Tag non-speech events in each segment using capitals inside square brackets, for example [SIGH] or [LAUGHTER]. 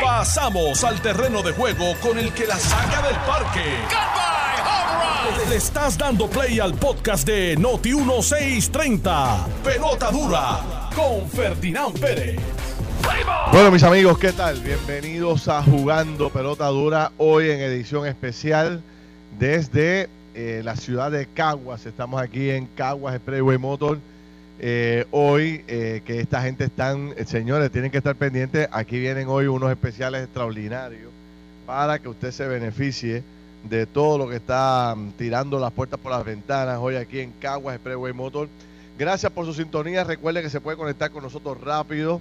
Pasamos al terreno de juego con el que la saca del parque. Le estás dando play al podcast de Noti 1630. Pelota dura con Ferdinand Pérez. Bueno, mis amigos, ¿qué tal? Bienvenidos a Jugando Pelota Dura, hoy en edición especial desde eh, la ciudad de Caguas. Estamos aquí en Caguas Expressway Motor. Eh, hoy eh, que esta gente están, señores, tienen que estar pendientes. Aquí vienen hoy unos especiales extraordinarios para que usted se beneficie de todo lo que está mm, tirando las puertas por las ventanas hoy aquí en Caguas Expressway Motor. Gracias por su sintonía. Recuerde que se puede conectar con nosotros rápido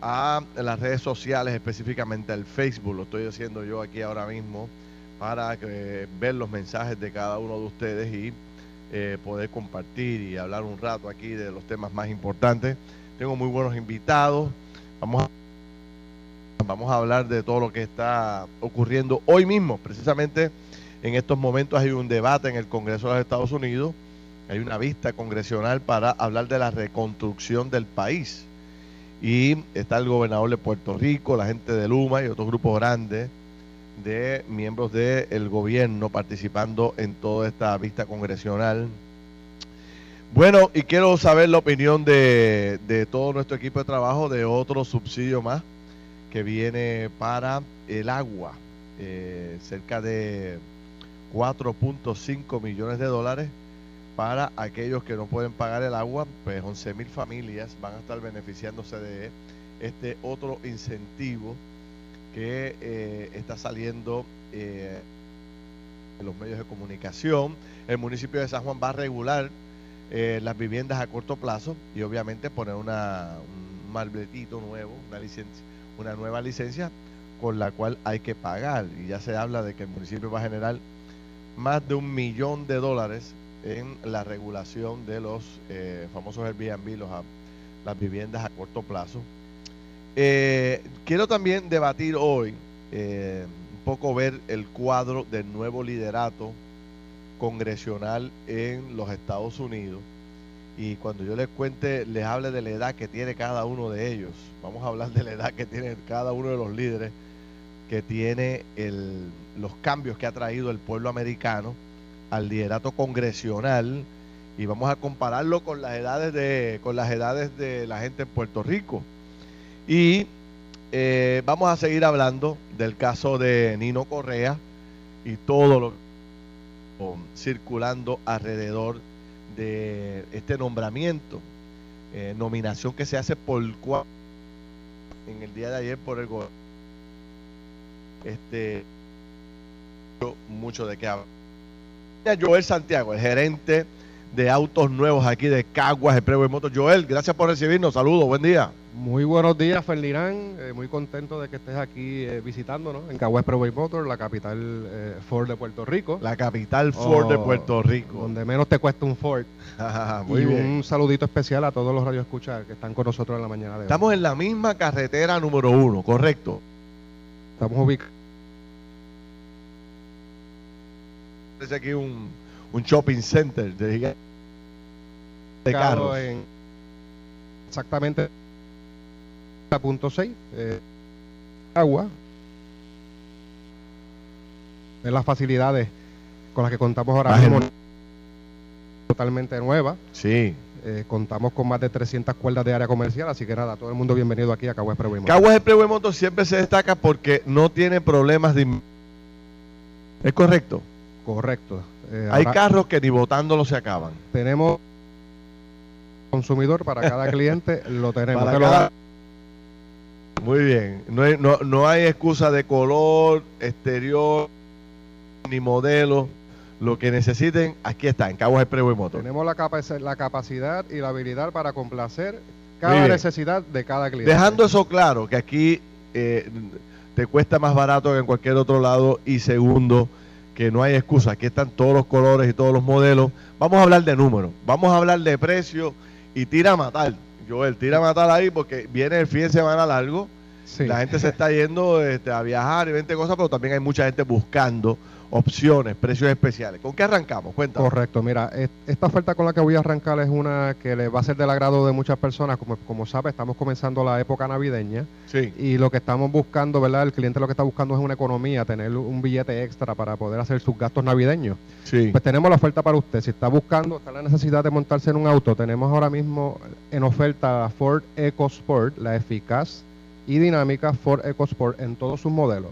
a las redes sociales, específicamente al Facebook. Lo estoy haciendo yo aquí ahora mismo para ver los mensajes de cada uno de ustedes y eh, poder compartir y hablar un rato aquí de los temas más importantes. Tengo muy buenos invitados. Vamos a, vamos a hablar de todo lo que está ocurriendo hoy mismo. Precisamente en estos momentos hay un debate en el Congreso de los Estados Unidos. Hay una vista congresional para hablar de la reconstrucción del país. Y está el gobernador de Puerto Rico, la gente de Luma y otros grupos grandes de miembros del gobierno participando en toda esta vista congresional. Bueno, y quiero saber la opinión de, de todo nuestro equipo de trabajo de otro subsidio más que viene para el agua, eh, cerca de 4.5 millones de dólares para aquellos que no pueden pagar el agua, pues 11 mil familias van a estar beneficiándose de este otro incentivo que eh, está saliendo eh, en los medios de comunicación. El municipio de San Juan va a regular eh, las viviendas a corto plazo y obviamente poner una, un marbletito nuevo, una licencia, una nueva licencia con la cual hay que pagar. Y ya se habla de que el municipio va a generar más de un millón de dólares en la regulación de los famosos Airbnb, los, las viviendas a corto plazo. Eh, quiero también debatir hoy, eh, un poco ver el cuadro del nuevo liderato congresional en los Estados Unidos. Y cuando yo les cuente, les hable de la edad que tiene cada uno de ellos. Vamos a hablar de la edad que tiene cada uno de los líderes, que tiene los cambios que ha traído el pueblo americano al liderato congresional y vamos a compararlo con las edades de con las edades de la gente en Puerto Rico y eh, vamos a seguir hablando del caso de Nino Correa y todo lo circulando alrededor de este nombramiento eh, nominación que se hace por en el día de ayer por el gobierno este mucho de qué hablar Joel Santiago, el gerente de autos nuevos aquí de Caguas, el Motos. Joel, gracias por recibirnos. Saludos, buen día. Muy buenos días, Ferdinand. Eh, muy contento de que estés aquí eh, visitándonos en Caguas Preway Motor, la capital eh, Ford de Puerto Rico. La capital Ford de Oh, Puerto Rico. Donde menos te cuesta un Ford. [LAUGHS] Muy y bien. un saludito especial a todos los radioescuchas que están con nosotros en la mañana de hoy. Estamos en la misma carretera número uno, correcto. Estamos ubicados. Es aquí un, un shopping center de, de carros. en exactamente la punto 6 eh, agua de las facilidades con las que contamos ahora mismo totalmente nueva Sí. Eh, contamos con más de 300 cuerdas de área comercial así que nada todo el mundo bienvenido aquí a Caguas Preway Motor. Caguas Motors siempre se destaca porque no tiene problemas de... ¿Es correcto? correcto Eh, Hay carros que ni votándolo se acaban. tenemos consumidor para cada cliente lo [LAUGHS] tenemos Para cada- Muy bien. No hay, no, no hay excusa de color, exterior, ni modelo. Lo que necesiten, aquí está, en Caguas Expressway Motors. Tenemos la, capac- la capacidad y la habilidad para complacer cada necesidad de cada cliente. Dejando eso claro, que aquí eh, te cuesta más barato que en cualquier otro lado. Y segundo, que no hay excusa. Aquí están todos los colores y todos los modelos. Vamos a hablar de números. Vamos a hablar de precio y tira a matar. Joel, tira a matar ahí porque viene el fin de semana largo. La gente se está yendo este, a viajar y 20 cosas, pero también hay mucha gente buscando opciones, precios especiales. ¿Con qué arrancamos? Cuéntame. Correcto, mira, esta oferta con la que voy a arrancar es una que le va a ser del agrado de muchas personas. Como, como sabes, estamos comenzando la época navideña. Sí. Y lo que estamos buscando, ¿verdad? El cliente lo que está buscando es una economía, tener un billete extra para poder hacer sus gastos navideños. Sí. Pues tenemos la oferta para usted. Si está buscando, está la necesidad de montarse en un auto, tenemos ahora mismo en oferta la Ford EcoSport, la eficaz y dinámica Ford EcoSport en todos sus modelos.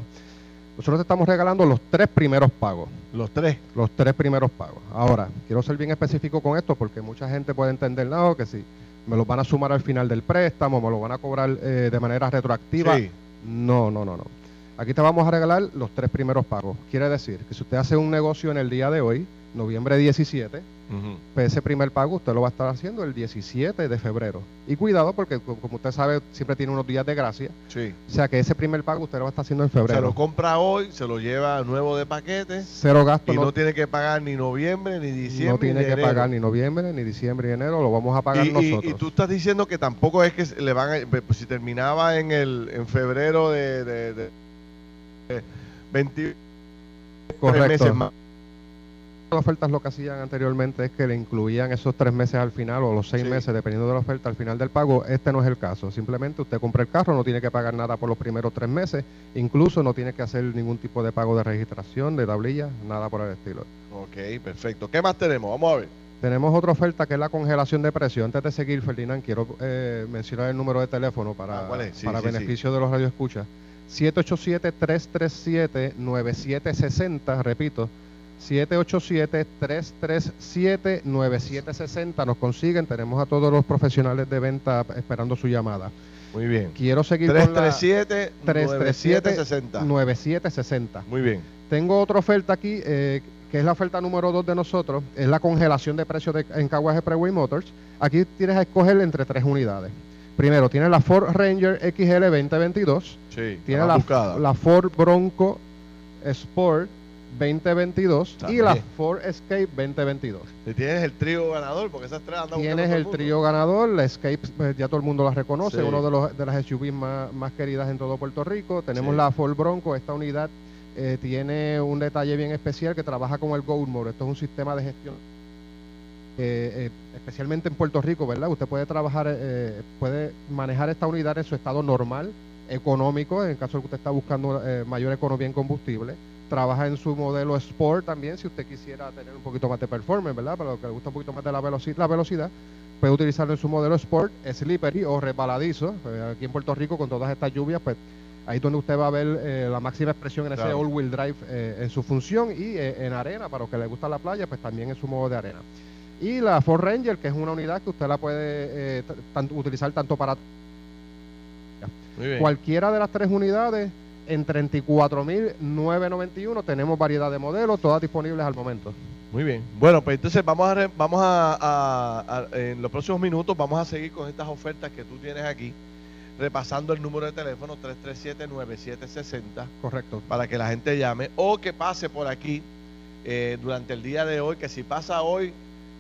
Nosotros te estamos regalando los tres primeros pagos. Los tres. Los tres primeros pagos. Ahora, quiero ser bien específico con esto porque mucha gente puede entender, no, que si me lo van a sumar al final del préstamo, me lo van a cobrar eh, de manera retroactiva. Sí. No, no, no, no. Aquí te vamos a regalar los tres primeros pagos. Quiere decir que si usted hace un negocio en el día de hoy, noviembre 17, pues ese primer pago usted lo va a estar haciendo el 17 de febrero. Y cuidado porque como usted sabe, siempre tiene unos días de gracia. Sí. O sea que ese primer pago usted lo va a estar haciendo en febrero. Se lo compra hoy, se lo lleva nuevo de paquete. Cero gasto. Y no, tiene que pagar ni noviembre, ni diciembre. No tiene que pagar ni noviembre, ni diciembre, ni enero. Lo vamos a pagar nosotros. Y, tú estás diciendo que tampoco es que le van a, pues, si terminaba en el en febrero de, de, de 20 Correcto. meses más las ofertas lo que hacían anteriormente es que le incluían esos tres meses al final o los seis meses, dependiendo de la oferta, al final del pago. Este no es el caso. Simplemente usted compra el carro, no tiene que pagar nada por los primeros tres meses. Incluso no tiene que hacer ningún tipo de pago de registración, de tablilla, nada por el estilo. Ok, perfecto. ¿Qué más tenemos? Vamos a ver. Tenemos otra oferta que es la congelación de precio. Antes de seguir, Ferdinand, quiero eh, mencionar el número de teléfono para, ah, para beneficio de los radioescuchas. 787-337-9760, repito, 787-337-9760. Nos consiguen, tenemos a todos los profesionales de venta esperando su llamada. Muy bien. Quiero seguir 337 con la 9760. 9760. Muy bien. Tengo otra oferta aquí, eh, que es la oferta número 2 de nosotros, es la congelación de precios de, en Caguas Freeway Motors. Aquí tienes a escoger entre tres unidades. Primero, tiene la Ford Ranger XL 2022. Sí, tiene la, la Ford Bronco Sport 2022 y la Ford Escape 2022. Y tienes el trío ganador, porque esas tres andan Tienes el, trío ganador, la Escape pues, ya todo el mundo la reconoce, uno de, los, de las SUVs más, más, queridas en todo Puerto Rico. Tenemos la Ford Bronco, esta unidad eh, tiene un detalle bien especial que trabaja con el Gold Mode. Esto es un sistema de gestión eh, especialmente en Puerto Rico, ¿verdad? Usted puede trabajar, eh, puede manejar esta unidad en su estado normal, económico, en el caso de que usted está buscando mayor economía en combustible trabaja en su modelo Sport también, si usted quisiera tener un poquito más de performance, ¿verdad? Para lo que le gusta un poquito más de la, velocidad, la velocidad, puede utilizarlo en su modelo Sport, slippery o resbaladizo. Aquí en Puerto Rico, con todas estas lluvias, pues ahí es donde usted va a ver eh, la máxima expresión en ese all-wheel drive eh, en su función y eh, en arena, para los que le gusta la playa, pues también en su modo de arena. Y la Ford Ranger, que es una unidad que usted la puede utilizar tanto para... Cualquiera de las tres unidades en 34.991 tenemos variedad de modelos, todas disponibles al momento. Muy bien. Bueno, pues entonces vamos a, vamos a, en los próximos minutos vamos a seguir con estas ofertas que tú tienes aquí, repasando el número de teléfono 337-9760. Correcto. Para que la gente llame o que pase por aquí eh, durante el día de hoy, que si pasa hoy,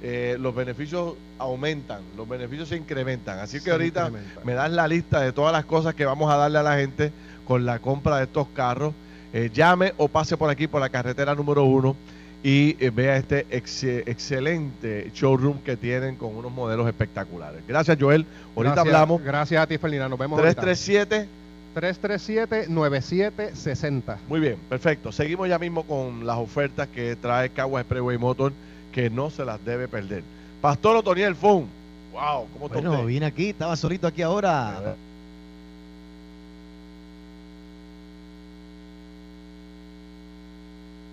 eh, los beneficios aumentan, los beneficios se incrementan. Así que ahorita me das la lista de todas las cosas que vamos a darle a la gente con la compra de estos carros, eh, llame o pase por aquí por la carretera número uno y eh, vea este excelente showroom que tienen con unos modelos espectaculares. Gracias, Joel. Ahorita hablamos. Gracias a ti, Felina. Nos vemos 337 337-9760. Muy bien, perfecto. Seguimos ya mismo con las ofertas que trae Caguas Expressway Motor, que no se las debe perder. Pastor Otoniel Fon. Wow, ¿cómo está Bueno, vine aquí, estaba solito aquí ahora.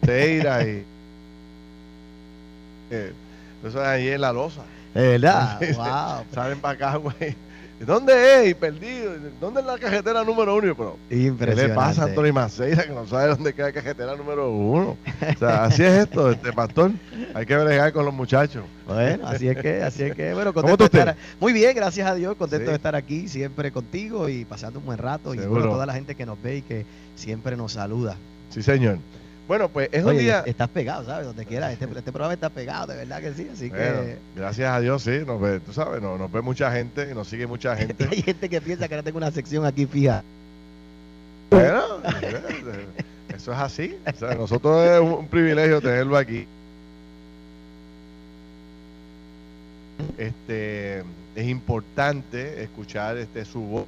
Teira y. Eh, eso es ahí en la losa. Es verdad, [LAUGHS] wow. Salen para acá, güey. ¿Dónde es? Y perdido. ¿Dónde es la cajetera número uno? Pero, Impresionante. ¿Qué le pasa a Antonio Maceira que no sabe dónde queda la cajetera número uno? O sea, así es esto, este pastor. Hay que bregar con los muchachos. Bueno, así es que, así es que, bueno, contento de estar Muy bien, gracias a Dios, contento de estar aquí siempre contigo y pasando un buen rato. Y bueno, toda la gente que nos ve y que siempre nos saluda. Sí, señor. Bueno, pues es un día. Estás pegado, ¿sabes? Donde quiera. Este, este, programa está pegado, de verdad que sí. Así que. Gracias a Dios, sí. Nos ve, tú sabes, nos, ve mucha gente y nos sigue mucha [LAUGHS] gente. Hay gente que piensa que no tengo una sección aquí fija. Bueno, eso es así. O sea, nosotros es un privilegio tenerlo aquí. Este es importante escuchar este su voz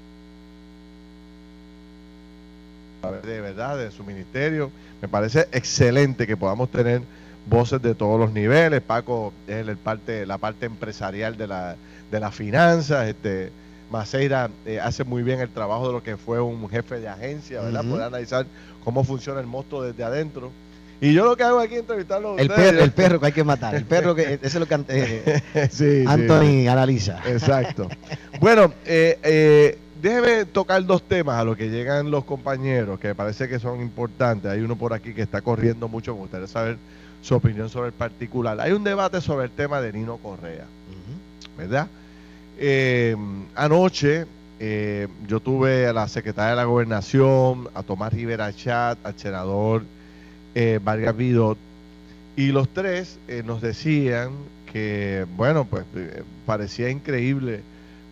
de verdad de su ministerio. Me parece excelente que podamos tener voces de todos los niveles. Paco es el parte, la parte empresarial de la, de las finanzas. Este, Maceira eh, hace muy bien el trabajo de lo que fue un jefe de agencia, ¿verdad? Poder analizar cómo funciona el monstruo desde adentro. Y yo lo que hago aquí es entrevistarlo el Perro, el perro que hay que matar. El perro que [LAUGHS] eso es lo que eh, Anthony analiza. Exacto. bueno, eh, eh, déjeme tocar dos temas a los que llegan los compañeros que me parece que son importantes. Hay uno por aquí que está corriendo mucho. Me gustaría saber su opinión sobre el particular. Hay un debate sobre el tema de Nino Correa, ¿verdad? Eh, anoche eh, yo tuve a la secretaria de la Gobernación, a Tomás Rivera Chat, al senador eh, Vargas Vidot, y los tres nos decían que, bueno, pues parecía increíble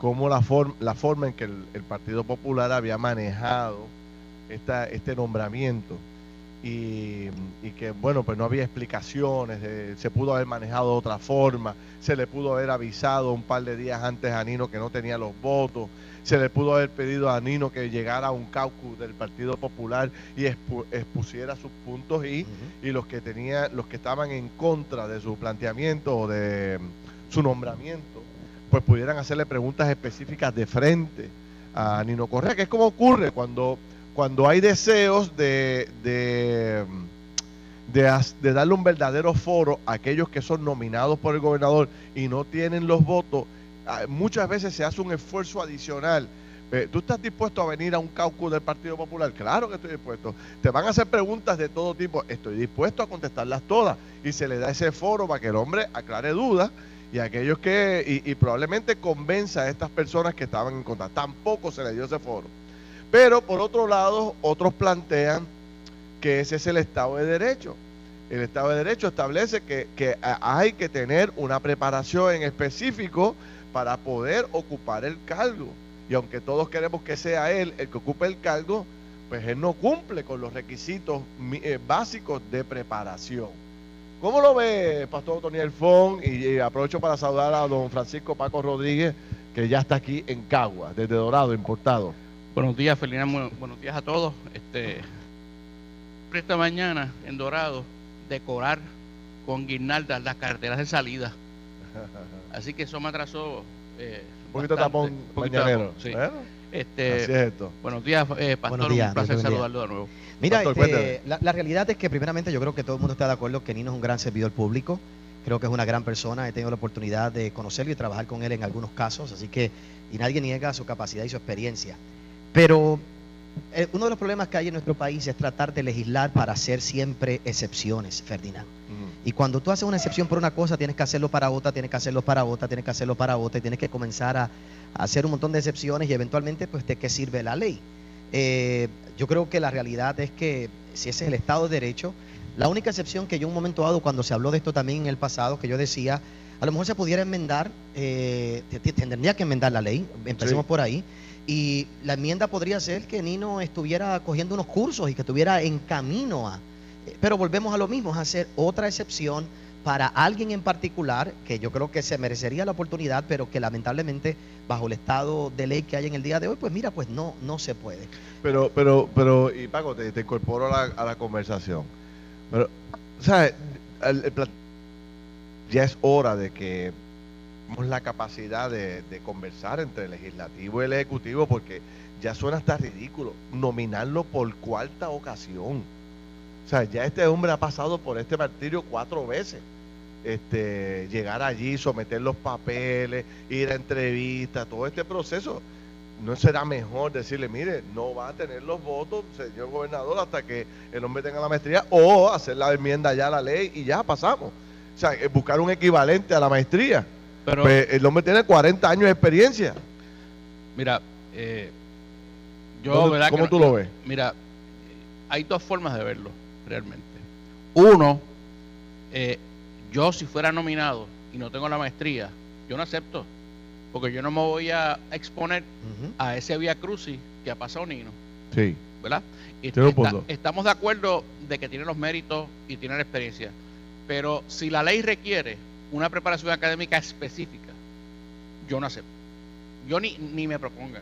cómo la, la forma en que el, Partido Popular había manejado esta, este nombramiento. Y, que bueno, pues no había explicaciones, se pudo haber manejado de otra forma, se le pudo haber avisado un par de días antes a Nino que no tenía los votos, se le pudo haber pedido a Nino que llegara a un caucus del Partido Popular y expusiera sus puntos y, y los que tenía, los que estaban en contra de su planteamiento o de su nombramiento, pues pudieran hacerle preguntas específicas de frente a Nino Correa, que es como ocurre cuando cuando hay deseos de, de, darle un verdadero foro a aquellos que son nominados por el gobernador y no tienen los votos, ah, muchas veces se hace un esfuerzo adicional. ¿Tú estás dispuesto a venir a un caucus del Partido Popular? Claro que estoy dispuesto. Te van a hacer preguntas de todo tipo. Estoy dispuesto a contestarlas todas. Y se le da ese foro para que el hombre aclare dudas y aquellos que, y, probablemente convenza a estas personas que estaban en contra. Tampoco se le dio ese foro. Pero por otro lado, otros plantean que ese es el Estado de Derecho. El Estado de Derecho establece que, hay que tener una preparación en específico para poder ocupar el cargo. Y aunque todos queremos que sea él el que ocupe el cargo, pues él no cumple con los requisitos eh, básicos de preparación. ¿Cómo lo ve Pastor Tony Fon? Y, aprovecho para saludar a don Francisco Paco Rodríguez, que ya está aquí en Cagua, desde Dorado, importado. Buenos días, Felina. Buenos días a todos. Este, esta mañana en Dorado, decorar con guirnaldas las carreteras de salida. [LAUGHS] Así que eso me atrasó. Eh, un poquito tapón mañanero. Sí. este, Así es esto. Buenos días, eh, Pastor. un placer saludarlo de nuevo. Mira, este, la, la, realidad es que, primeramente, yo creo que todo el mundo está de acuerdo que Nino es un gran servidor público. Creo que es una gran persona. He tenido la oportunidad de conocerlo y trabajar con él en algunos casos. Así que, y nadie niega su capacidad y su experiencia. Pero eh, uno de los problemas que hay en nuestro país es tratar de legislar para hacer siempre excepciones, Ferdinand. Y cuando tú haces una excepción por una cosa, tienes que hacerlo para otra, tienes que hacerlo para otra, tienes que hacerlo para otra, y tienes que comenzar a, hacer un montón de excepciones y eventualmente, pues, ¿de qué sirve la ley? Eh, yo creo que la realidad es que si ese es el Estado de Derecho, la única excepción que yo en un momento dado, cuando se habló de esto también en el pasado, que yo decía, a lo mejor se pudiera enmendar, eh, tendría que enmendar la ley, empecemos por ahí, y la enmienda podría ser que Nino estuviera cogiendo unos cursos y que estuviera en camino a... Eh, pero volvemos a lo mismo, es hacer otra excepción para alguien en particular que yo creo que se merecería la oportunidad, pero que lamentablemente bajo el estado de ley que hay en el día de hoy, pues mira, pues no, no se puede. Pero, pero, pero, y Paco, te, incorporo a la, conversación. Pero, ¿sabes? ya es hora de que la capacidad de, conversar entre el legislativo y el ejecutivo porque ya suena hasta ridículo nominarlo por cuarta ocasión. O sea, ya este hombre ha pasado por este martirio cuatro veces. Este, llegar allí, someter los papeles, ir a entrevistas, todo este proceso. ¿No será mejor decirle, mire, no va a tener los votos, señor gobernador, hasta que el hombre tenga la maestría, o hacer la enmienda ya a la ley y ya pasamos? O sea, buscar un equivalente a la maestría. Pero, pues, el hombre tiene 40 años de experiencia. Mira, eh, yo, ¿Cómo, ¿cómo tú lo ves? Mira, hay dos formas de verlo, realmente. Uno, eh, yo si fuera nominado y no tengo la maestría, yo no acepto, porque yo no me voy a exponer a ese vía crucis que ha pasado Nino. Sí. ¿verdad? Y está- estamos de acuerdo de que tiene los méritos y tiene la experiencia. Pero si la ley requiere una preparación académica específica, yo no acepto. Yo ni, ni me propongan.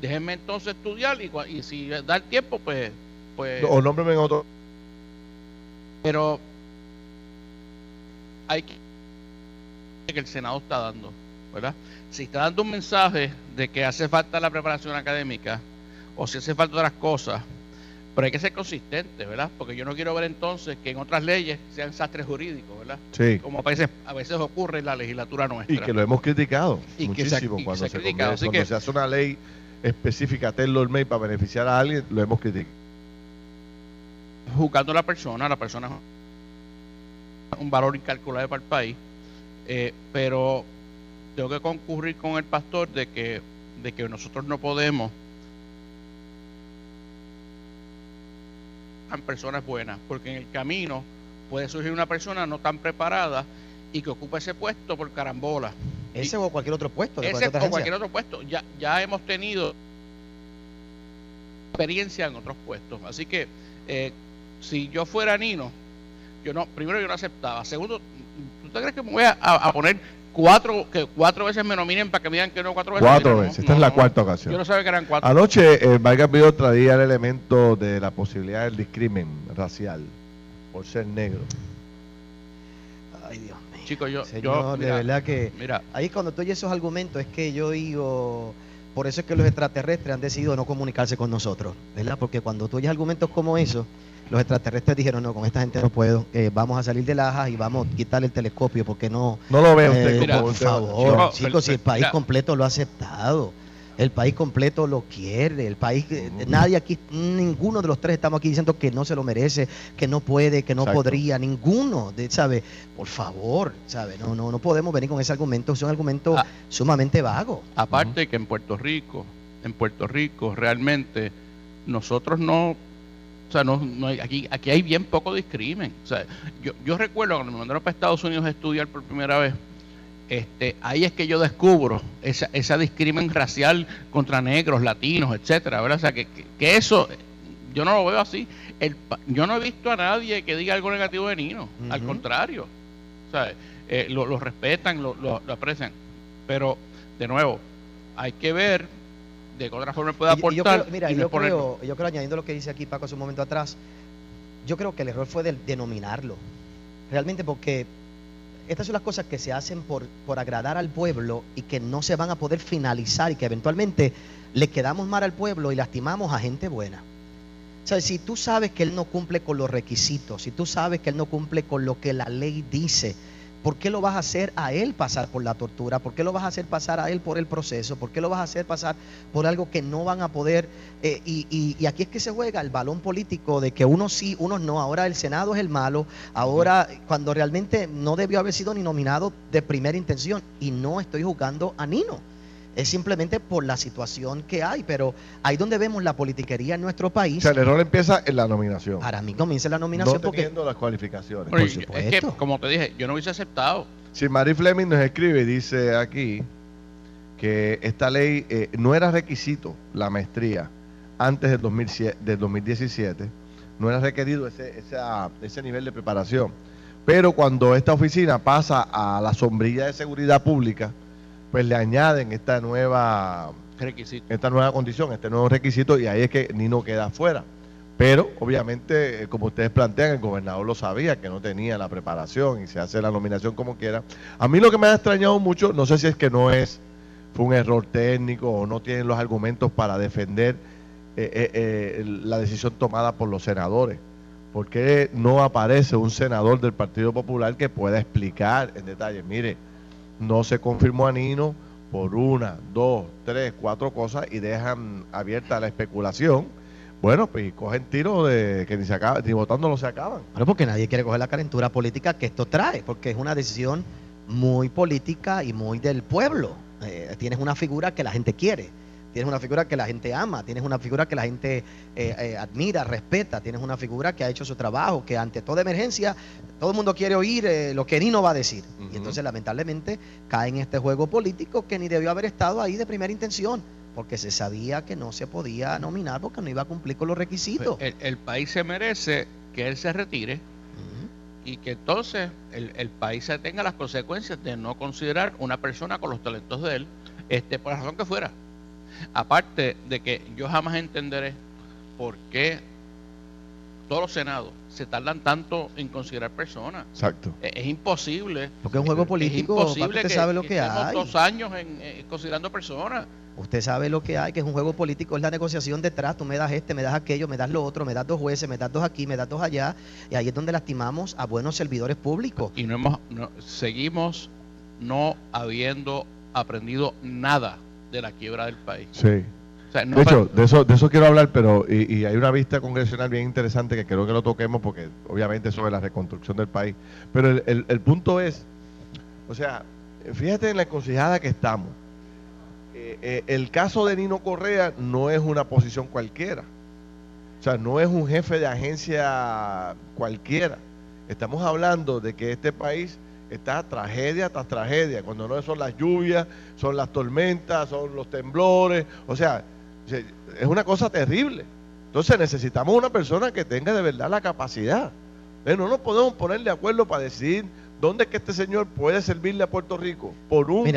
Déjenme entonces estudiar y, y si da el tiempo, pues... pues O nómbreme en otro. Pero hay que que el Senado está dando, ¿verdad? Si está dando un mensaje de que hace falta la preparación académica o si hace falta otras cosas, pero hay que ser consistente, ¿verdad? Porque yo no quiero ver entonces que en otras leyes sean sastres jurídicos, ¿verdad? Sí. Como a veces, a veces ocurre en la legislatura nuestra. Y que lo hemos criticado Y que se ha- muchísimo y que cuando, se ha se, criticado, convierte- así cuando que- se hace una ley específica tailor made para beneficiar a alguien, lo hemos criticado. Juzgando a la persona, la persona es un valor incalculable para el país, eh, pero tengo que concurrir con el pastor de que, de que nosotros no podemos a personas buenas, porque en el camino puede surgir una persona no tan preparada y que ocupa ese puesto por carambola. Ese o cualquier otro puesto. de Ese cualquier o cualquier otro puesto. Ya, ya hemos tenido experiencia en otros puestos. Así que eh, si yo fuera Nino, yo no, primero yo no aceptaba. Segundo, ¿tú te crees que me voy a, a- a poner cuatro, que cuatro veces me nominen para que me digan que no cuatro veces? Cuatro Mira, no, veces. Esta no, es la no. cuarta ocasión. Yo no sabía que eran cuatro. Anoche, eh, Vargas Vidal traía el elemento de la posibilidad del discrimen racial por ser negro. Ay, Dios mío. Chicos, yo, Señor, yo de verdad que mira, ahí cuando tú oyes esos argumentos es que yo digo, por eso es que los extraterrestres han decidido no comunicarse con nosotros, ¿verdad? Porque cuando tú oyes argumentos como esos, los extraterrestres dijeron, no, con esta gente no puedo, eh, vamos a salir de lajas y vamos a quitarle el telescopio porque no... No lo ve Eh, usted mira, como por favor, No, chicos, pero- si el país mira. completo lo ha aceptado, el país completo lo quiere, el país, nadie aquí, ninguno de los tres estamos aquí diciendo que no se lo merece, que no puede, que no Exacto. podría, ninguno, de, ¿sabe? Por favor, ¿sabe? No, no, no podemos venir con ese argumento, es un argumento Ah. sumamente vago. Aparte que en Puerto Rico, en Puerto Rico realmente nosotros no, o sea, no, no hay- aquí, aquí hay bien poco discrimen. O sea, yo, yo recuerdo cuando me mandaron para Estados Unidos a estudiar por primera vez, este, ahí es que yo descubro esa, esa discrimen racial contra negros, latinos, etcétera, ¿verdad? O sea, que, que- que eso yo no lo veo así. El, yo no he visto a nadie que diga algo negativo de Nino, al contrario. ¿sabes? Eh, lo, lo respetan, lo, lo- lo aprecian. Pero, de nuevo, hay que ver de qué otra forma puede Y- y yo aportar. creo- mira, y no yo creo, yo creo, añadiendo lo que dice aquí Paco hace un momento atrás, yo creo que el error fue del denominarlo. Realmente porque estas son las cosas que se hacen por, por agradar al pueblo y que no se van a poder finalizar y que eventualmente le quedamos mal al pueblo y lastimamos a gente buena. O sea, si tú sabes que él no cumple con los requisitos, si tú sabes que él no cumple con lo que la ley dice, ¿por qué lo vas a hacer a él pasar por la tortura? ¿Por qué lo vas a hacer pasar a él por el proceso? ¿Por qué lo vas a hacer pasar por algo que no van a poder? eh, y, y- y aquí es que se juega el balón político de que unos sí, unos no. Ahora el Senado es el malo, ahora cuando realmente no debió haber sido ni nominado de primera intención. Y no estoy jugando a Nino. Es simplemente por la situación que hay, pero ahí donde vemos la politiquería en nuestro O país, sea, el error empieza en la nominación. para mí comienza la nominación no porque teniendo las cualificaciones. Por y- es supuesto. que, como te dije, yo no hubiese aceptado. Si Mary Fleming nos escribe y dice aquí que esta ley eh, no era requisito la maestría antes del, 2007 del 2017, no era requerido ese, esa- ese nivel de preparación. Pero cuando esta oficina pasa a la sombrilla de seguridad pública, pues le añaden esta nueva, Requisito. esta nueva condición, este nuevo requisito, y ahí es que Nino queda fuera. Pero, obviamente, eh, como ustedes plantean, el gobernador lo sabía, que no tenía la preparación y se hace la nominación como quiera. A mí lo que me ha extrañado mucho, no sé si es que no es, fue un error técnico o no tienen los argumentos para defender eh, eh, eh, la decisión tomada por los senadores. ¿Por qué no aparece un senador del Partido Popular que pueda explicar en detalle? Mire, no se confirmó a Nino por una, dos, tres, cuatro cosas y dejan abierta la especulación. Bueno, pues cogen tiro de que ni se acaba, ni votándolo se acaban. Bueno, porque nadie quiere coger la calentura política que esto trae, porque es una decisión muy política y muy del pueblo. Eh, tienes una figura que la gente quiere, tienes una figura que la gente ama, tienes una figura que la gente eh, eh, admira, respeta, tienes una figura que ha hecho su trabajo, que ante toda emergencia todo el mundo quiere oír eh, lo que Nino va a decir. Y entonces lamentablemente cae en este juego político que ni debió haber estado ahí de primera intención. porque se sabía que no se podía nominar porque no iba a cumplir con los requisitos. Pues, el, país se merece que él se retire y que entonces el, el, país se tenga las consecuencias de no considerar una persona con los talentos de él, este, por la razón que fuera. Aparte de que yo jamás entenderé por qué todos los senados se tardan tanto en considerar personas. Exacto. Es, imposible. Porque es un juego político. Es imposible que, sabe lo que, hay. dos años en, eh, considerando personas. Usted sabe lo que hay, que es un juego político, es la negociación detrás. Tú me das este, me das aquello, me das lo otro, me das dos jueces, me das dos aquí, me das dos allá. Y ahí es donde lastimamos a buenos servidores públicos. Y no hemos, seguimos no habiendo aprendido nada de la quiebra del país. Sí. de hecho, de eso, de eso quiero hablar, pero y, hay una vista congresional bien interesante que creo que lo toquemos porque obviamente sobre la reconstrucción del país. Pero el, el punto es, o sea, fíjate en la encrucijada que estamos eh, eh, el caso de Nino Correa no es una posición cualquiera. O sea, no es un jefe de agencia cualquiera. Estamos hablando de que este país está tragedia tras tragedia. Cuando no son las lluvias, son las tormentas, son los temblores. O sea, es una cosa terrible. Entonces necesitamos una persona que tenga de verdad la capacidad. No nos podemos poner de acuerdo para decidir ¿Dónde es que este señor puede servirle a Puerto Rico? Por un,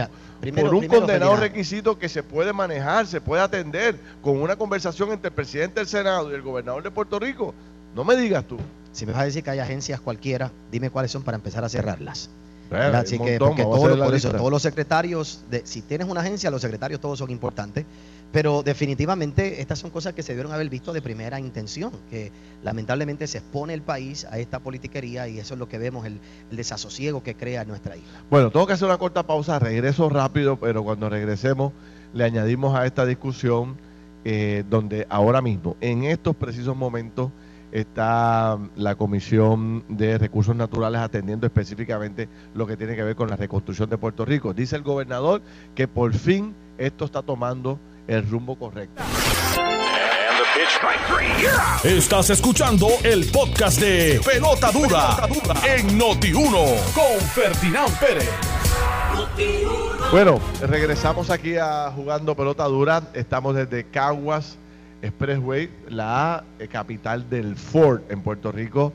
por un condenado requisito que se puede manejar, se puede atender con una conversación entre el presidente del Senado y el gobernador de Puerto Rico. No me digas tú. Si me vas a decir que hay agencias cualquiera, dime cuáles son para empezar a cerrarlas. Así que, porque todos los secretarios, de, si tienes una agencia, los secretarios todos son importantes. Pero definitivamente estas son cosas que se debieron haber visto de primera intención, que lamentablemente se expone el país a esta politiquería y eso es lo que vemos, el, desasosiego que crea nuestra isla. Bueno, tengo que hacer una corta pausa, regreso rápido, pero cuando regresemos le añadimos a esta discusión eh, donde ahora mismo, en estos precisos momentos, está la Comisión de Recursos Naturales atendiendo específicamente lo que tiene que ver con la reconstrucción de Puerto Rico. Dice el gobernador que por fin esto está tomando el rumbo correcto. Estás escuchando el podcast de Pelota Dura, en Noti1 con Ferdinand Pérez. Bueno, regresamos aquí a jugando pelota dura. Estamos desde Caguas Expressway, la eh, capital del Ford en Puerto Rico,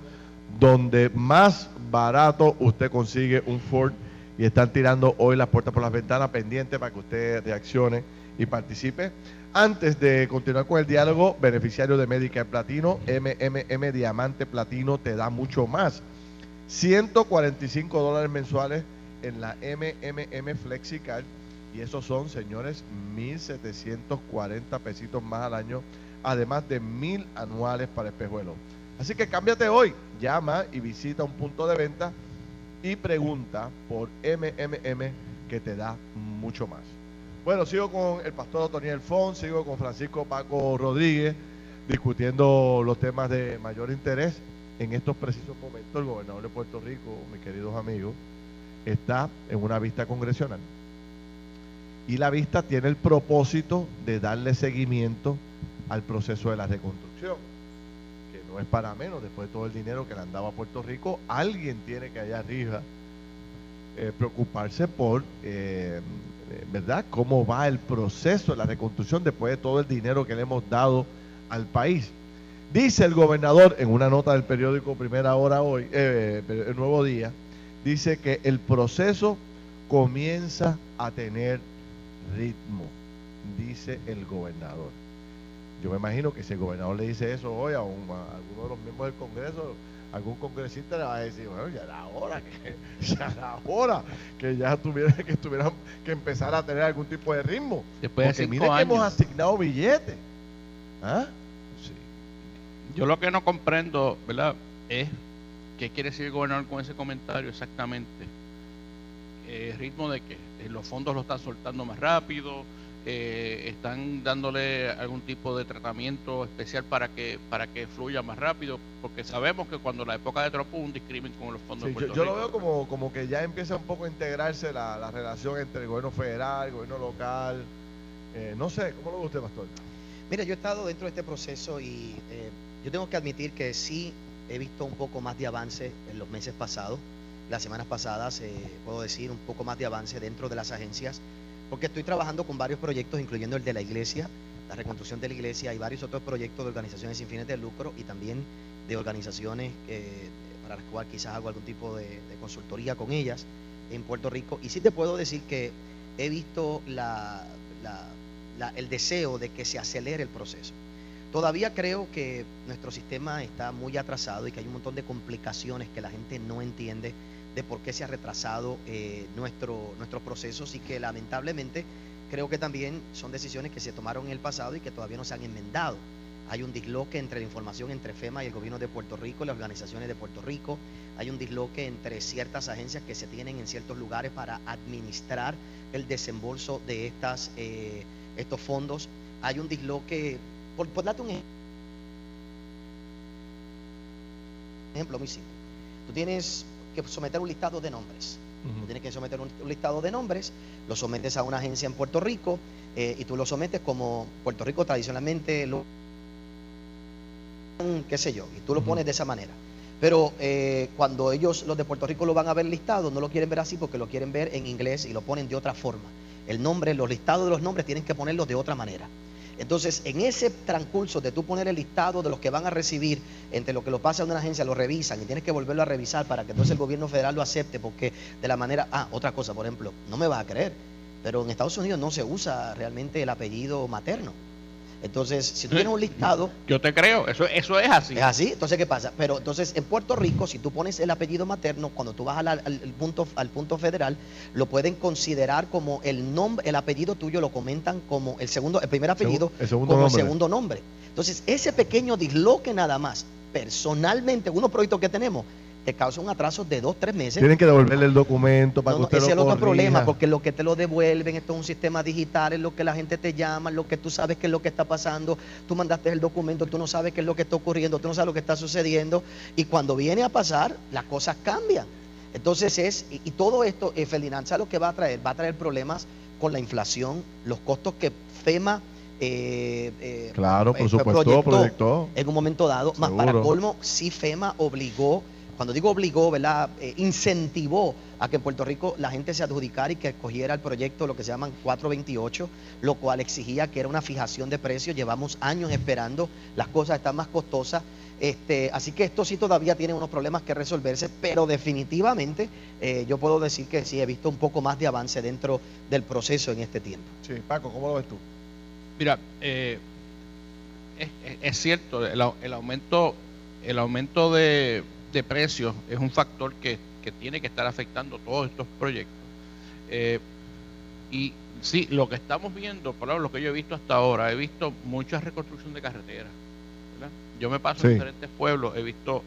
donde más barato usted consigue un Ford y están tirando hoy las puertas por las ventanas pendiente para que usted reaccione y participe. Antes de continuar con el diálogo, beneficiario de Medicare Platino, MMM Diamante Platino te da mucho más. 145 dólares mensuales en la MMM FlexiCard y esos son, señores, 1.740 pesitos más al año, además de 1.000 anuales para espejuelos. Así que cámbiate hoy, llama y visita un punto de venta y pregunta por MMM que te da mucho más. Bueno, sigo con el pastor Otoniel Fon, sigo con Francisco Paco Rodríguez, discutiendo los temas de mayor interés. En estos precisos momentos, el gobernador de Puerto Rico, mis queridos amigos, está en una vista congresional y la vista tiene el propósito de darle seguimiento al proceso de la reconstrucción, que no es para menos, después de todo el dinero que le andaba a Puerto Rico, alguien tiene que allá arriba eh, preocuparse por, eh, ¿verdad?, cómo va el proceso de la reconstrucción después de todo el dinero que le hemos dado al país. Dice el gobernador en una nota del periódico Primera Hora hoy, eh, el Nuevo Día, dice que el proceso comienza a tener ritmo, dice el gobernador. Yo me imagino que si el gobernador le dice eso hoy a, alguno de los miembros del Congreso, algún congresista le va a decir, bueno, ya era hora que, [LAUGHS] ya era hora que ya tuviera, que tuvieran que empezar a tener algún tipo de ritmo. Después Porque mire que hemos asignado billetes. ¿Ah? Yo lo que no comprendo, ¿verdad? Es qué quiere decir el gobernador con ese comentario exactamente. ¿El ritmo de eh, los fondos lo están soltando más rápido, eh, están dándole algún tipo de tratamiento especial para que para que fluya más rápido, porque sabemos que cuando la época de Trump hubo un discrimen con los fondos de Puerto yo, yo, lo veo como, como que ya empieza un poco a integrarse la, relación entre el gobierno federal, el gobierno local. Eh, no sé, ¿cómo lo ve usted, Pastor? Mira, yo he estado dentro de este proceso y yo tengo que admitir que sí he visto un poco más de avance en los meses pasados las semanas pasadas, eh, puedo decir, un poco más de avance dentro de las agencias. Porque estoy trabajando con varios proyectos, incluyendo el de la iglesia, la reconstrucción de la iglesia y varios otros proyectos de organizaciones sin fines de lucro y también de organizaciones para las cuales quizás hago algún tipo de, consultoría con ellas en Puerto Rico. Y sí te puedo decir que he visto el deseo de que se acelere el proceso. Todavía creo que nuestro sistema está muy atrasado y que hay un montón de complicaciones que la gente no entiende de por qué se ha retrasado eh, nuestro, nuestros procesos y que lamentablemente creo que también son decisiones que se tomaron en el pasado y que todavía no se han enmendado. Hay un disloque entre la información entre FEMA y el gobierno de Puerto Rico, las organizaciones de Puerto Rico. Hay un disloque entre ciertas agencias que se tienen en ciertos lugares para administrar el desembolso de estas, eh, estos fondos. Hay un disloque, por, por darte un ejemplo muy simple. Tú tienes que someter un listado de nombres. tienes que someter un, listado de nombres, lo sometes a una agencia en Puerto Rico eh, y tú lo sometes como Puerto Rico tradicionalmente lo qué sé yo, y tú lo pones de esa manera. Pero eh, cuando ellos, los de Puerto Rico, lo van a ver listado, no lo quieren ver así porque lo quieren ver en inglés y lo ponen de otra forma. El nombre, los listados de los nombres tienen que ponerlos de otra manera. Entonces, en ese transcurso de tú poner el listado de los que van a recibir, entre lo que lo pasa a una agencia, lo revisan y tienes que volverlo a revisar para que entonces el gobierno federal lo acepte, porque de la manera, ah, otra cosa, por ejemplo, no me vas a creer, pero en Estados Unidos no se usa realmente el apellido materno. Entonces, si tú tienes un listado. [LAUGHS] Yo te creo, eso, eso es así. Es así, entonces, ¿qué pasa? Pero entonces, en Puerto Rico, si tú pones el apellido materno, cuando tú vas al, punto, al punto federal, lo pueden considerar como el nombre, el apellido tuyo lo comentan como el segundo, el primer apellido, como el segundo nombre. Entonces, ese pequeño disloque nada más, personalmente, unos proyectos que tenemos, te causa un atraso de dos, tres meses. Tienen que devolverle el documento para que usted ese es el otro problema, porque lo que te lo devuelven, esto es un sistema digital, es lo que la gente te llama, lo que tú sabes qué es lo que está pasando, tú mandaste el documento, tú no sabes qué es lo que está ocurriendo, tú no sabes lo que está sucediendo, y cuando viene a pasar, las cosas cambian. Entonces es, y, todo esto, eh, Ferdinand, ¿sabes lo que va a traer? Va a traer problemas con la inflación, los costos que FEMA eh, eh, claro, por eh, supuesto, proyectó, en un momento dado. Más para colmo, sí FEMA obligó cuando digo obligó, ¿verdad? Eh, incentivó a que en Puerto Rico la gente se adjudicara y que escogiera el proyecto, lo que se llaman 428, lo cual exigía que era una fijación de precios. Llevamos años esperando, las cosas están más costosas. Este, así que esto sí todavía tiene unos problemas que resolverse, pero definitivamente eh, yo puedo decir que sí he visto un poco más de avance dentro del proceso en este tiempo. Sí, Paco, ¿cómo lo ves tú? Mira, eh, es, cierto, el aumento, el aumento de, de precios es un factor que, tiene que estar afectando todos estos proyectos. Eh, y sí, lo que estamos viendo, por lo que yo he visto hasta ahora, he visto mucha reconstrucción de carreteras. Yo me paso en diferentes pueblos, he visto...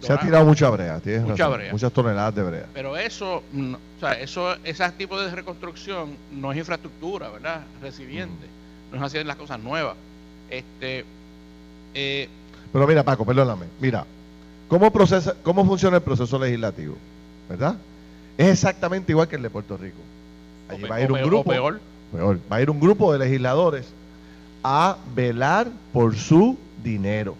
Se ha tirado mucha brea, tienes mucha brea. muchas toneladas de brea. Pero eso, o sea, eso, ese tipo de reconstrucción no es infraestructura, ¿verdad? Recibiente, mm. no es hacer las cosas nuevas. Este, eh, Pero mira, Paco, perdóname, mira, ¿Cómo, procesa, ¿Cómo funciona el proceso legislativo? ¿Verdad? Es exactamente igual que el de Puerto Rico. Allí va a ir un grupo. Va a ir un grupo de legisladores a velar por su dinero.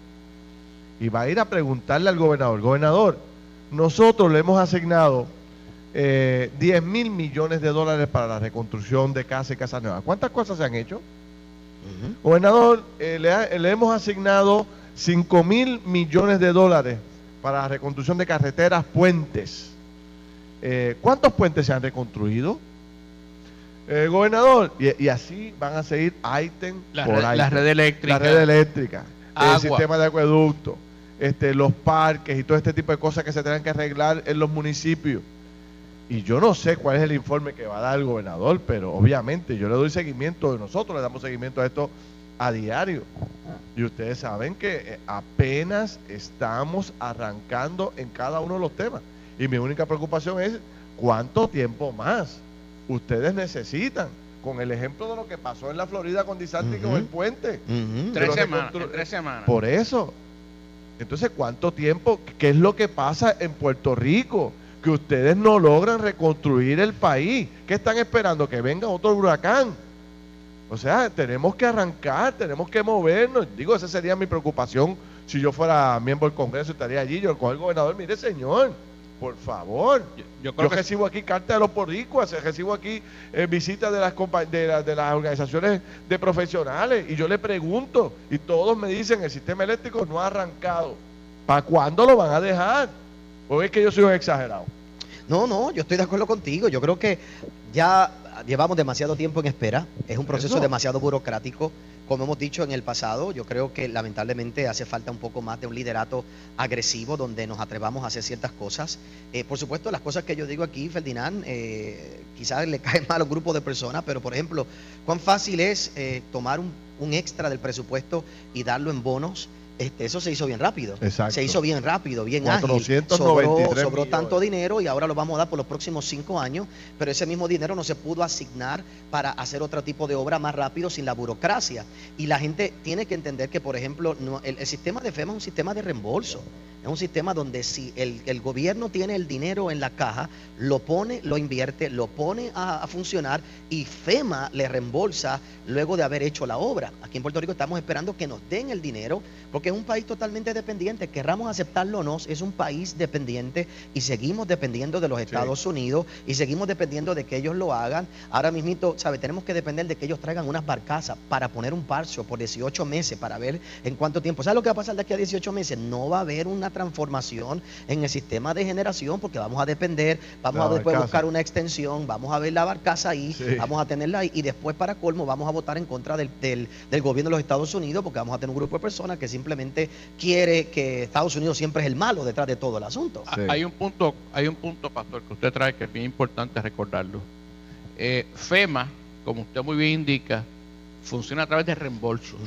Y va a ir a preguntarle al gobernador, gobernador, nosotros le hemos asignado 10 eh, mil millones de dólares para la reconstrucción de casas y casas nuevas. ¿Cuántas cosas se han hecho? Gobernador, eh, le, le, hemos asignado 5 mil millones de dólares para la reconstrucción de carreteras, puentes. Eh, ¿Cuántos puentes se han reconstruido? Eh, gobernador, y, así van a seguir ítem la, por red, la red eléctrica, la red eléctrica, el sistema de acueducto, este, los parques y todo este tipo de cosas que se tengan que arreglar en los municipios. Y yo no sé cuál es el informe que va a dar el gobernador, pero obviamente yo le doy seguimiento, nosotros le damos seguimiento a esto a diario. Y ustedes saben que eh, apenas estamos arrancando en cada uno de los temas. Y mi única preocupación es cuánto tiempo más ustedes necesitan. Con el ejemplo de lo que pasó en la Florida con Disanti con el puente. tres, semanas, tres semanas. Por eso. Entonces, ¿cuánto tiempo? ¿Qué es lo que pasa en Puerto Rico? Que ustedes no logran reconstruir el país. ¿Qué están esperando? Que venga otro huracán o sea, tenemos que arrancar, tenemos que movernos. Digo, esa sería mi preocupación si yo fuera miembro del Congreso, estaría allí, yo con el gobernador, mire señor, Por favor. Yo, Yo, recibo aquí cartas de los boricuas, recibo aquí eh, visitas de las, de, la- de las organizaciones de profesionales y yo le pregunto y todos me dicen el sistema eléctrico no ha arrancado. ¿Para cuándo lo van a dejar? ¿O es que yo soy un exagerado? No, no, yo estoy de acuerdo contigo. Yo creo que ya llevamos demasiado tiempo en espera. Es un proceso Eso. demasiado burocrático. Como hemos dicho en el pasado, yo creo que lamentablemente hace falta un poco más de un liderato agresivo donde nos atrevamos a hacer ciertas cosas. Eh, por supuesto, las cosas que yo digo aquí, Ferdinand, eh, quizás le [LAUGHS] caen mal a un grupo de personas, pero por ejemplo, cuán fácil es eh, tomar un, un extra del presupuesto y darlo en bonos. Este, eso se hizo bien rápido. Exacto. Se hizo bien rápido, bien ágil. 493 Sobró, sobró tanto dinero y ahora lo vamos a dar por los próximos cinco años, pero ese mismo dinero no se pudo asignar para hacer otro tipo de obra más rápido sin la burocracia. Y la gente tiene que entender que, por ejemplo, no- el, el sistema de FEMA es un sistema de reembolso. Es un sistema donde si el, el gobierno tiene el dinero en la caja, lo pone, lo invierte, lo pone a, a funcionar y FEMA le reembolsa luego de haber hecho la obra. Aquí en Puerto Rico estamos esperando que nos den el dinero porque es un país totalmente dependiente, querramos aceptarlo o no, es un país dependiente y seguimos dependiendo de los Estados Unidos y seguimos dependiendo de que ellos lo hagan. Ahora mismito, ¿sabe? Tenemos que depender de que ellos traigan unas barcazas para poner un parcio por 18 meses para ver en cuánto tiempo. ¿Sabes lo que va a pasar de aquí a 18 meses? No va a haber una transformación en el sistema de generación porque vamos a depender, vamos La a después barcaza. buscar una extensión, vamos a ver la barcaza ahí, Sí. vamos a tenerla ahí y después para colmo vamos a votar en contra del, del- del gobierno de los Estados Unidos porque vamos a tener un grupo de personas que simplemente quiere que Estados Unidos siempre es el malo detrás de todo el asunto. Ah, Sí. Hay un punto, hay un punto, pastor, que usted trae que es bien importante recordarlo. Eh, FEMA, como usted muy bien indica, funciona a través de reembolsos.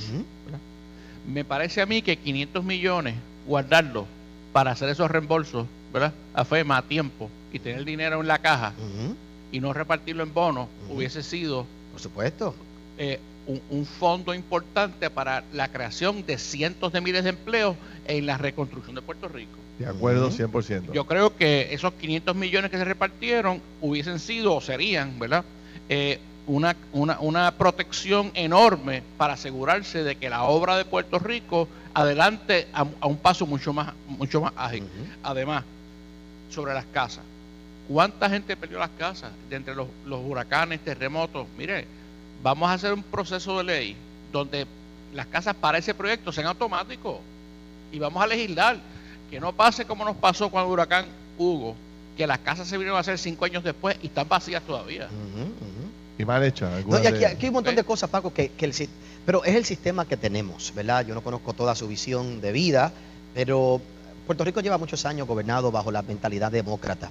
Me parece a mí que 500 millones, guardarlos para hacer esos reembolsos, ¿verdad? A FEMA a tiempo y tener dinero en la caja y no repartirlo en bonos, hubiese sido Por supuesto. eh, un, un fondo importante para la creación de cientos de miles de empleos en la reconstrucción de Puerto Rico. De acuerdo, Ujú. 100%. Yo creo que esos 500 millones que se repartieron hubiesen sido o serían, ¿verdad? Eh, una, una, una protección enorme para asegurarse de que la obra de Puerto Rico adelante a, a un paso mucho más, mucho más ágil. Además, sobre las casas. ¿Cuánta gente perdió las casas de entre los, los huracanes, terremotos? Mire, vamos a hacer un proceso de ley donde las casas para ese proyecto sean automáticos y vamos a legislar que no pase como nos pasó con el huracán Hugo, que las casas se vinieron a hacer cinco años después y están vacías todavía. Y mal hecha. No, y aquí, hay un montón de cosas, Paco, que, que el, si- pero es el sistema que tenemos, ¿verdad? Yo no conozco toda su visión de vida, pero Puerto Rico lleva muchos años gobernado bajo la mentalidad demócrata,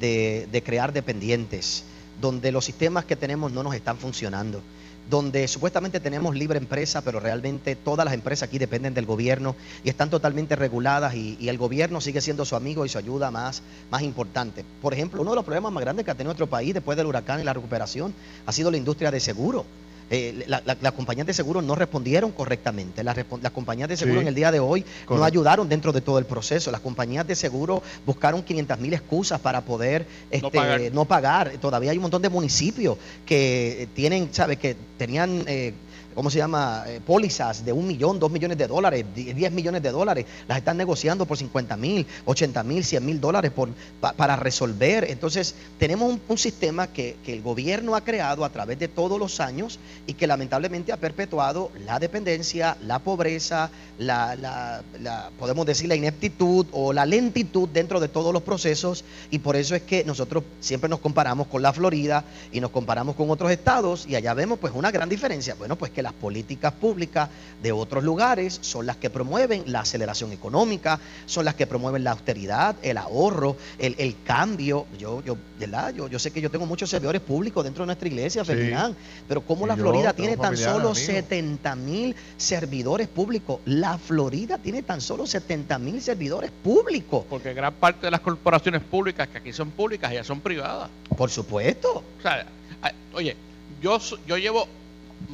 de, de crear dependientes, donde los sistemas que tenemos no nos están funcionando, donde supuestamente tenemos libre empresa, pero realmente todas las empresas aquí dependen del gobierno y están totalmente reguladas y, el gobierno sigue siendo su amigo y su ayuda más, más importante. Por ejemplo, uno de los problemas más grandes que ha tenido nuestro país después del huracán y la recuperación ha sido la industria de seguro. Eh, la- la- las compañías de seguro no respondieron correctamente. Las, compañías de seguro Sí. en el día de hoy no ayudaron dentro de todo el proceso. Las compañías de seguro buscaron 500 mil excusas para poder este, pagar. no pagar. Todavía hay un montón de municipios que tienen, ¿sabes? Que tenían... eh, ¿Cómo se llama? Eh, pólizas de un millón, dos millones de dólares, die- 10 millones de dólares. Las están negociando por 50 mil, 80 mil, 100 mil dólares por, pa- para resolver. Entonces, tenemos un, sistema que, que el gobierno ha creado a través de todos los años y que lamentablemente ha perpetuado la dependencia, la pobreza, la, la- la- podemos decir la ineptitud o la lentitud dentro de todos los procesos. Y por eso es que nosotros siempre nos comparamos con la Florida y nos comparamos con otros estados y allá vemos pues una gran diferencia. Bueno, pues que las políticas públicas de otros lugares son las que promueven la aceleración económica, son las que promueven la austeridad, el ahorro, el, el cambio. Yo, yo, ¿verdad? Yo, yo sé que yo tengo muchos servidores públicos dentro de nuestra iglesia, Sí. Ferdinand, pero como la yo Florida tiene tan solo amigos. 70 mil servidores públicos, la Florida tiene tan solo 70 mil servidores públicos, Porque gran parte de las corporaciones públicas que aquí son públicas ya son privadas. por supuesto. O sea, a- oye, yo, yo llevo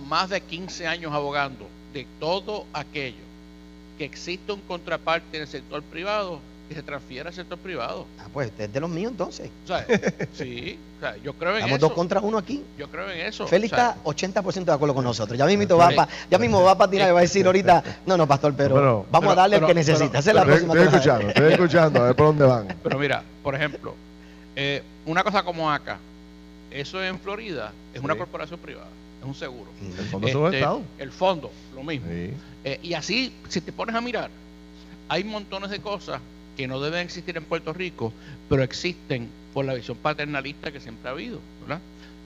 más de 15 años abogando de todo aquello que existe un contraparte en el sector privado, que se transfiera al sector privado. Ah, pues es de los míos entonces. O sea, sí, o sea, yo creo en Estamos eso. dos contra uno aquí. Yo creo en eso. Félix o sea, está 80% de acuerdo con nosotros. Ya mismo va pa- ya mismo va a tirar y va a decir ahorita, no, no, pastor, pero, Pero- vamos a darle pero- el que necesita. Esa es la Estoy, próxima estoy tonada. escuchando, estoy escuchando, a ver por dónde van. Pero mira, por ejemplo, eh, una cosa como acá, eso en Florida es una corporación privada, es un seguro. El fondo Este, Estado. el fondo, lo mismo. Sí. Eh, y así, si te pones a mirar, hay montones de cosas que no deben existir en Puerto Rico, pero existen por la visión paternalista que siempre ha habido. ¿verdad?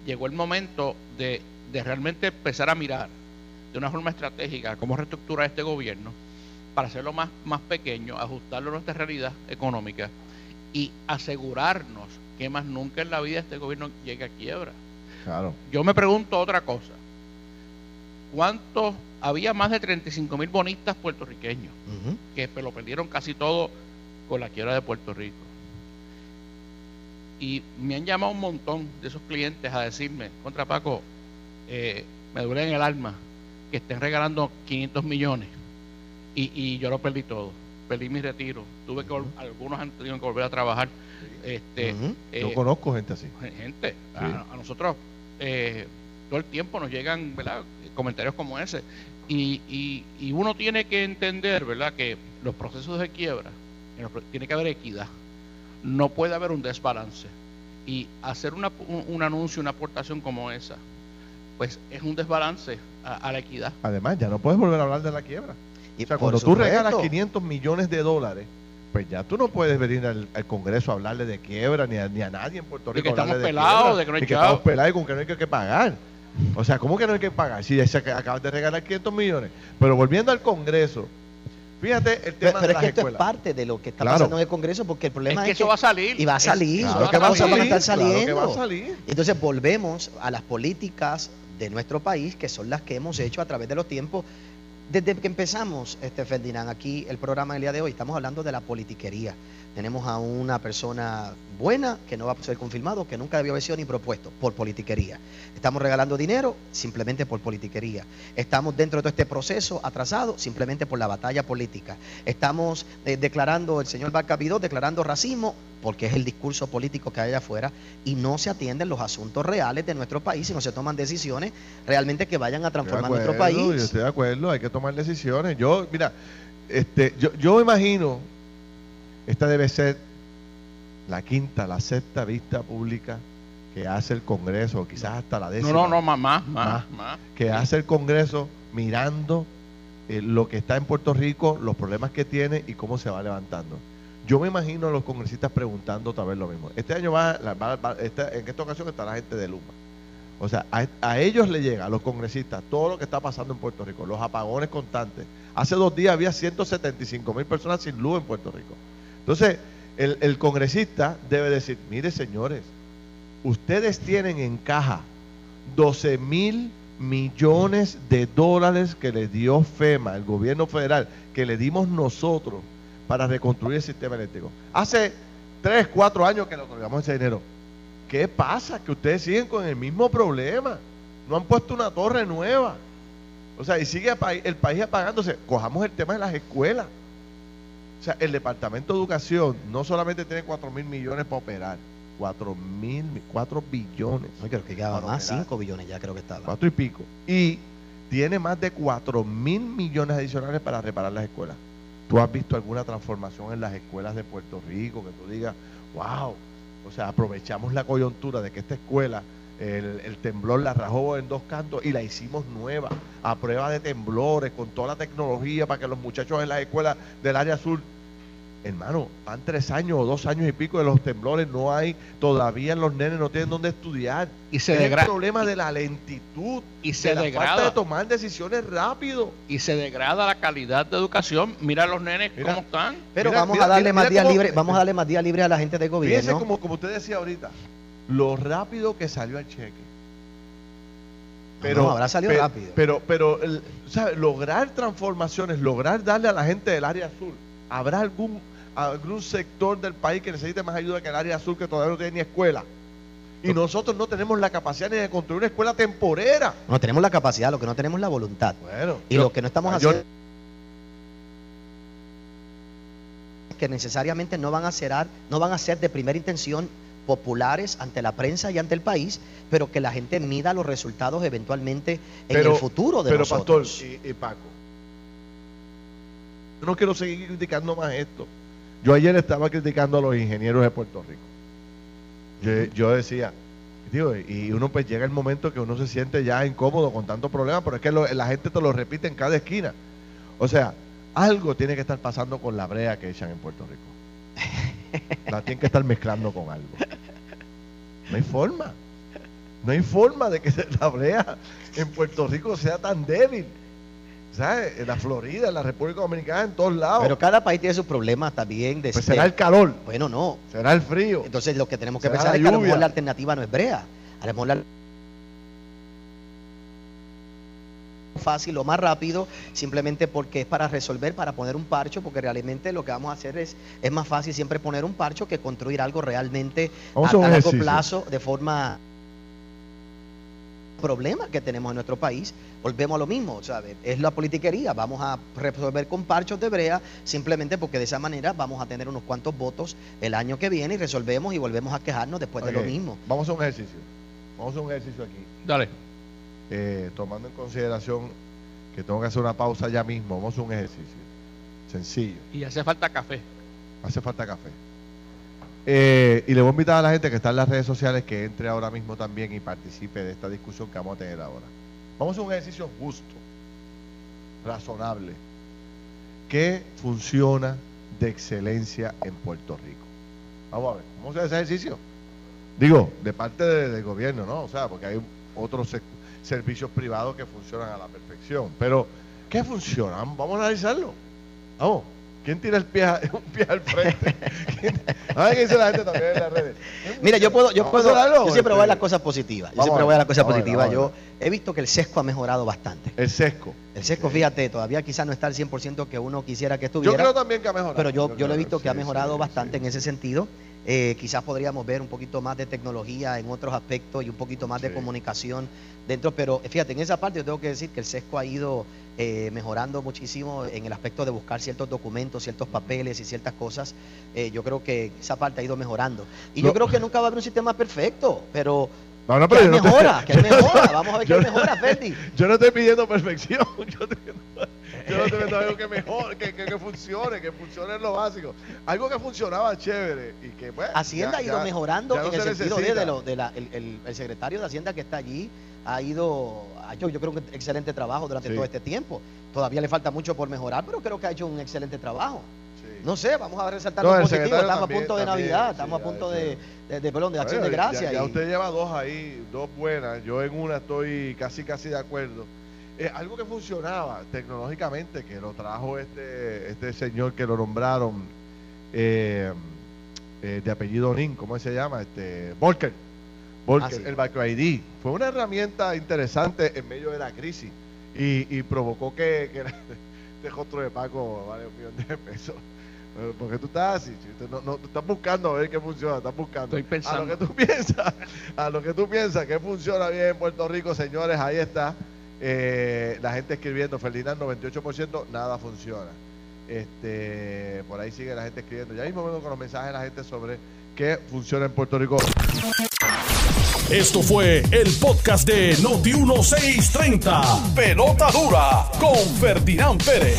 Llegó el momento de, de realmente empezar a mirar de una forma estratégica cómo reestructurar este gobierno para hacerlo más, más pequeño, ajustarlo a nuestra realidad económica y asegurarnos que más nunca en la vida este gobierno llegue a quiebra. Claro. Yo me pregunto otra cosa. ¿Cuántos? Había más de 35 mil bonistas puertorriqueños que lo perdieron casi todo con la quiebra de Puerto Rico. Y me han llamado un montón de esos clientes a decirme, contra Paco, eh, me duele en el alma que estén regalando 500 millones y, y yo lo perdí todo. Perdí mi retiro. Tuve que, vol- algunos han tenido que volver a trabajar. Este, Ujú. eh, Yo conozco gente así. gente, a nosotros eh, todo el tiempo nos llegan ¿verdad? comentarios como ese. Y, y, y uno tiene que entender ¿verdad? que los procesos de quiebra, tiene que haber equidad. No puede haber un desbalance. Y hacer una, un, un anuncio, una aportación como esa, pues es un desbalance a, a la equidad. Además, ya no puedes volver a hablar de la quiebra. Y O sea, cuando tú regalas 500 millones de dólares, pues ya tú no puedes venir al, al Congreso a hablarle de quiebra ni a, ni a nadie en Puerto De Rico. que estamos hablarle pelados, quiebra, de que no hay y que estamos pelados y con que no hay que, que pagar. O sea, ¿cómo que no hay que pagar? Si se acabas de regalar 500 millones. Pero volviendo al Congreso, fíjate el Pero, tema pero de es las que esto es escuelas. parte de lo que está Claro. pasando en el Congreso, porque el Es problema que es, eso va a salir. y va a salir, Es- Claro que va a salir. estar claro que saliendo. va a salir. Entonces volvemos a las políticas de nuestro país, que son las que hemos hecho a través de los tiempos. Desde que empezamos, este Ferdinand, aquí el programa del día de hoy, estamos hablando de la politiquería. Tenemos a una persona buena que no va a ser confirmado, que nunca debió haber sido ni propuesto por politiquería. Estamos regalando dinero simplemente por politiquería. Estamos dentro de todo este proceso atrasado simplemente por la batalla política. Estamos eh, declarando, el señor Barcapidó, declarando racismo porque es el discurso político que hay allá afuera y no se atienden los asuntos reales de nuestro país y no se toman decisiones realmente que vayan a transformar nuestro acuerdo, Yo país. estoy de acuerdo, hay que tomar decisiones. Yo, mira, este, yo, yo imagino, esta debe ser la quinta, la sexta vista pública que hace el Congreso, o quizás hasta la décima. No, no, no, más, más, más. Más. más. que hace el Congreso mirando eh, lo que está en Puerto Rico, los problemas que tiene y cómo se va levantando. Yo me imagino a los congresistas preguntando otra vez lo mismo. Este año va, la- va- va- esta- en esta ocasión está la gente de Luma. O sea, a, a ellos le llega, a los congresistas, todo lo que está pasando en Puerto Rico, los apagones constantes. Hace dos días había 175 mil personas sin luz en Puerto Rico. Entonces, el, el congresista debe decir, mire señores, ustedes tienen en caja 12 mil millones de dólares que le dio FEMA, el gobierno federal, que le dimos nosotros para reconstruir el sistema eléctrico. Hace 3, 4 años que le otorgamos ese dinero. ¿Qué pasa? Que ustedes siguen con el mismo problema. No han puesto una torre nueva. O sea, y sigue el país apagándose. Cojamos el tema de las escuelas. O sea, el Departamento de Educación no solamente tiene 4 mil millones para operar, 4 mil, 4 billones. No, creo que quedaba más, operar. 5 billones ya creo que estaba. cuatro y pico. Y tiene más de 4 mil millones adicionales para reparar las escuelas. ¿Tú has visto alguna transformación en las escuelas de Puerto Rico que tú digas, wow? O sea, aprovechamos la coyuntura de que esta escuela, el, el temblor la rajó en dos cantos y la hicimos nueva, a prueba de temblores, con toda la tecnología para que los muchachos en las escuelas del área sur Hermano, van tres años o dos años y pico de los temblores, no hay, todavía los nenes no tienen dónde estudiar. Y se, es el problema de la lentitud, y de se la falta degrada. de tomar decisiones rápido. y se degrada la calidad de educación. Mira a los nenes Mira. cómo están. Pero Mira, vamos mira, a darle mira, más días cómo- libres, vamos a darle más días libres a la gente de Fíjense gobierno. como, como usted decía ahorita, lo rápido que salió el cheque. No, habrá salido pe- rápido. Pero, pero, el- ¿sabe? lograr transformaciones, lograr darle a la gente del área azul, ¿habrá algún, algún sector del país que necesite más ayuda que el área azul que todavía no tiene ni escuela? Y nosotros no tenemos la capacidad ni de construir una escuela temporera. No tenemos la capacidad, lo que no tenemos es la voluntad. Bueno, Y yo- lo que no estamos yo- haciendo que necesariamente no van a ser, no van a ser de primera intención populares ante la prensa y ante el país, pero que la gente mida los resultados eventualmente en el futuro de pero nosotros. Pastor y, Paco, yo no quiero seguir criticando más esto. Yo ayer estaba criticando a los ingenieros de Puerto Rico. Yo, decía, digo, y uno pues llega el momento que uno se siente ya incómodo con tantos problemas, pero es que la gente te lo repite en cada esquina. O sea, algo tiene que estar pasando con la brea que echan en Puerto Rico. La tienen que estar mezclando con algo. No hay forma. No hay forma de que la brea en Puerto Rico sea tan débil. ¿Sabes? En la Florida, en la República Dominicana, en todos lados. Pero cada país tiene sus problemas también. De pues será el calor. Bueno, no. Será el frío. Entonces lo que tenemos que pensar es que a lo mejor la alternativa no es brea. A lo mejor la fácil o más rápido, simplemente porque es para resolver, para poner un parcho, porque realmente lo que vamos a hacer es, es más fácil siempre poner un parcho que construir algo realmente a, largo plazo de forma problema que tenemos en nuestro país, volvemos a lo mismo, ¿sabes? Es la politiquería, vamos a resolver con parchos de brea, simplemente porque de esa manera vamos a tener unos cuantos votos el año que viene y resolvemos y volvemos a quejarnos después de lo mismo. Vamos a un ejercicio, vamos a un ejercicio aquí. Dale. Eh, tomando en consideración que tengo que hacer una pausa ya mismo, vamos a un ejercicio sencillo. Y hace falta café. Hace falta café. Eh, y le voy a invitar a la gente que está en las redes sociales que entre ahora mismo también y participe de esta discusión que vamos a tener ahora. Vamos a un ejercicio justo, razonable, que funciona de excelencia en Puerto Rico. Vamos a ver, ¿cómo se hace ese ejercicio? Digo, de parte del gobierno, ¿no? O sea, porque hay otros sectores servicios privados que funcionan a la perfección. Pero, ¿qué funciona? Vamos a analizarlo. Vamos. ¿Quién tira el pie, [LAUGHS] un pie al frente? A qué dice la gente también en las redes. Mira, yo puedo, yo puedo, yo siempre voy a las cosas positivas. Yo siempre voy a las cosas positivas. Yo he visto que el sesco ha mejorado bastante. El sesco. El sesco, fíjate, todavía quizás no está al 100% que uno quisiera que estuviera. Yo creo también que ha mejorado. Pero yo, yo, lo he visto que ha mejorado bastante en ese sentido. Eh, quizás podríamos ver un poquito más de tecnología en otros aspectos y un poquito más de comunicación dentro, pero fíjate, en esa parte yo tengo que decir que el SESCO ha ido eh, mejorando muchísimo en el aspecto de buscar ciertos documentos, ciertos papeles y ciertas cosas. Eh, yo creo que esa parte ha ido mejorando. Y yo creo que nunca va a haber un sistema perfecto, pero no, que mejora, que [LAUGHS] mejora. [LAUGHS] Vamos a ver qué mejora, Ferdi. [LAUGHS] Yo no estoy pidiendo perfección. Yo, yo no estoy pidiendo algo que mejore, que, que, funcione, que funcione en lo básico. Algo que funcionaba chévere y que pues, Hacienda ha ido mejorando en el sentido de, lo, de la, el, el, secretario de Hacienda que está allí ha ido, ha hecho yo creo que excelente trabajo durante todo este tiempo. Todavía le falta mucho por mejorar, pero creo que ha hecho un excelente trabajo. No sé, vamos a resaltar lo positivo. Estamos a punto de Navidad, estamos a punto de, de, de, perdón, de acción de gracia. Ya, usted lleva dos ahí, dos buenas. Yo en una estoy casi, casi de acuerdo. Eh, algo que funcionaba tecnológicamente, que lo trajo este, este señor que lo nombraron eh, eh, de apellido Nin, ¿cómo se llama? Este, Volker. Volker, ah, el Back ID. Fue una herramienta interesante en medio de la crisis y, y provocó que, que [LAUGHS] este rostro de Paco vale un millón de pesos. Porque tú estás así, no, no, estás buscando a ver qué funciona, estás buscando. Estoy pensando. A lo que tú [LAUGHS] piensas, a lo que tú piensas que funciona bien en Puerto Rico, señores, ahí está. Eh, la gente escribiendo, Ferdinand, 98%, nada funciona. Este, por ahí sigue la gente escribiendo. Ya mismo vengo con los mensajes de la gente sobre qué funciona en Puerto Rico. Esto fue el podcast de Noti 1630. Pelota dura con Ferdinand Pérez.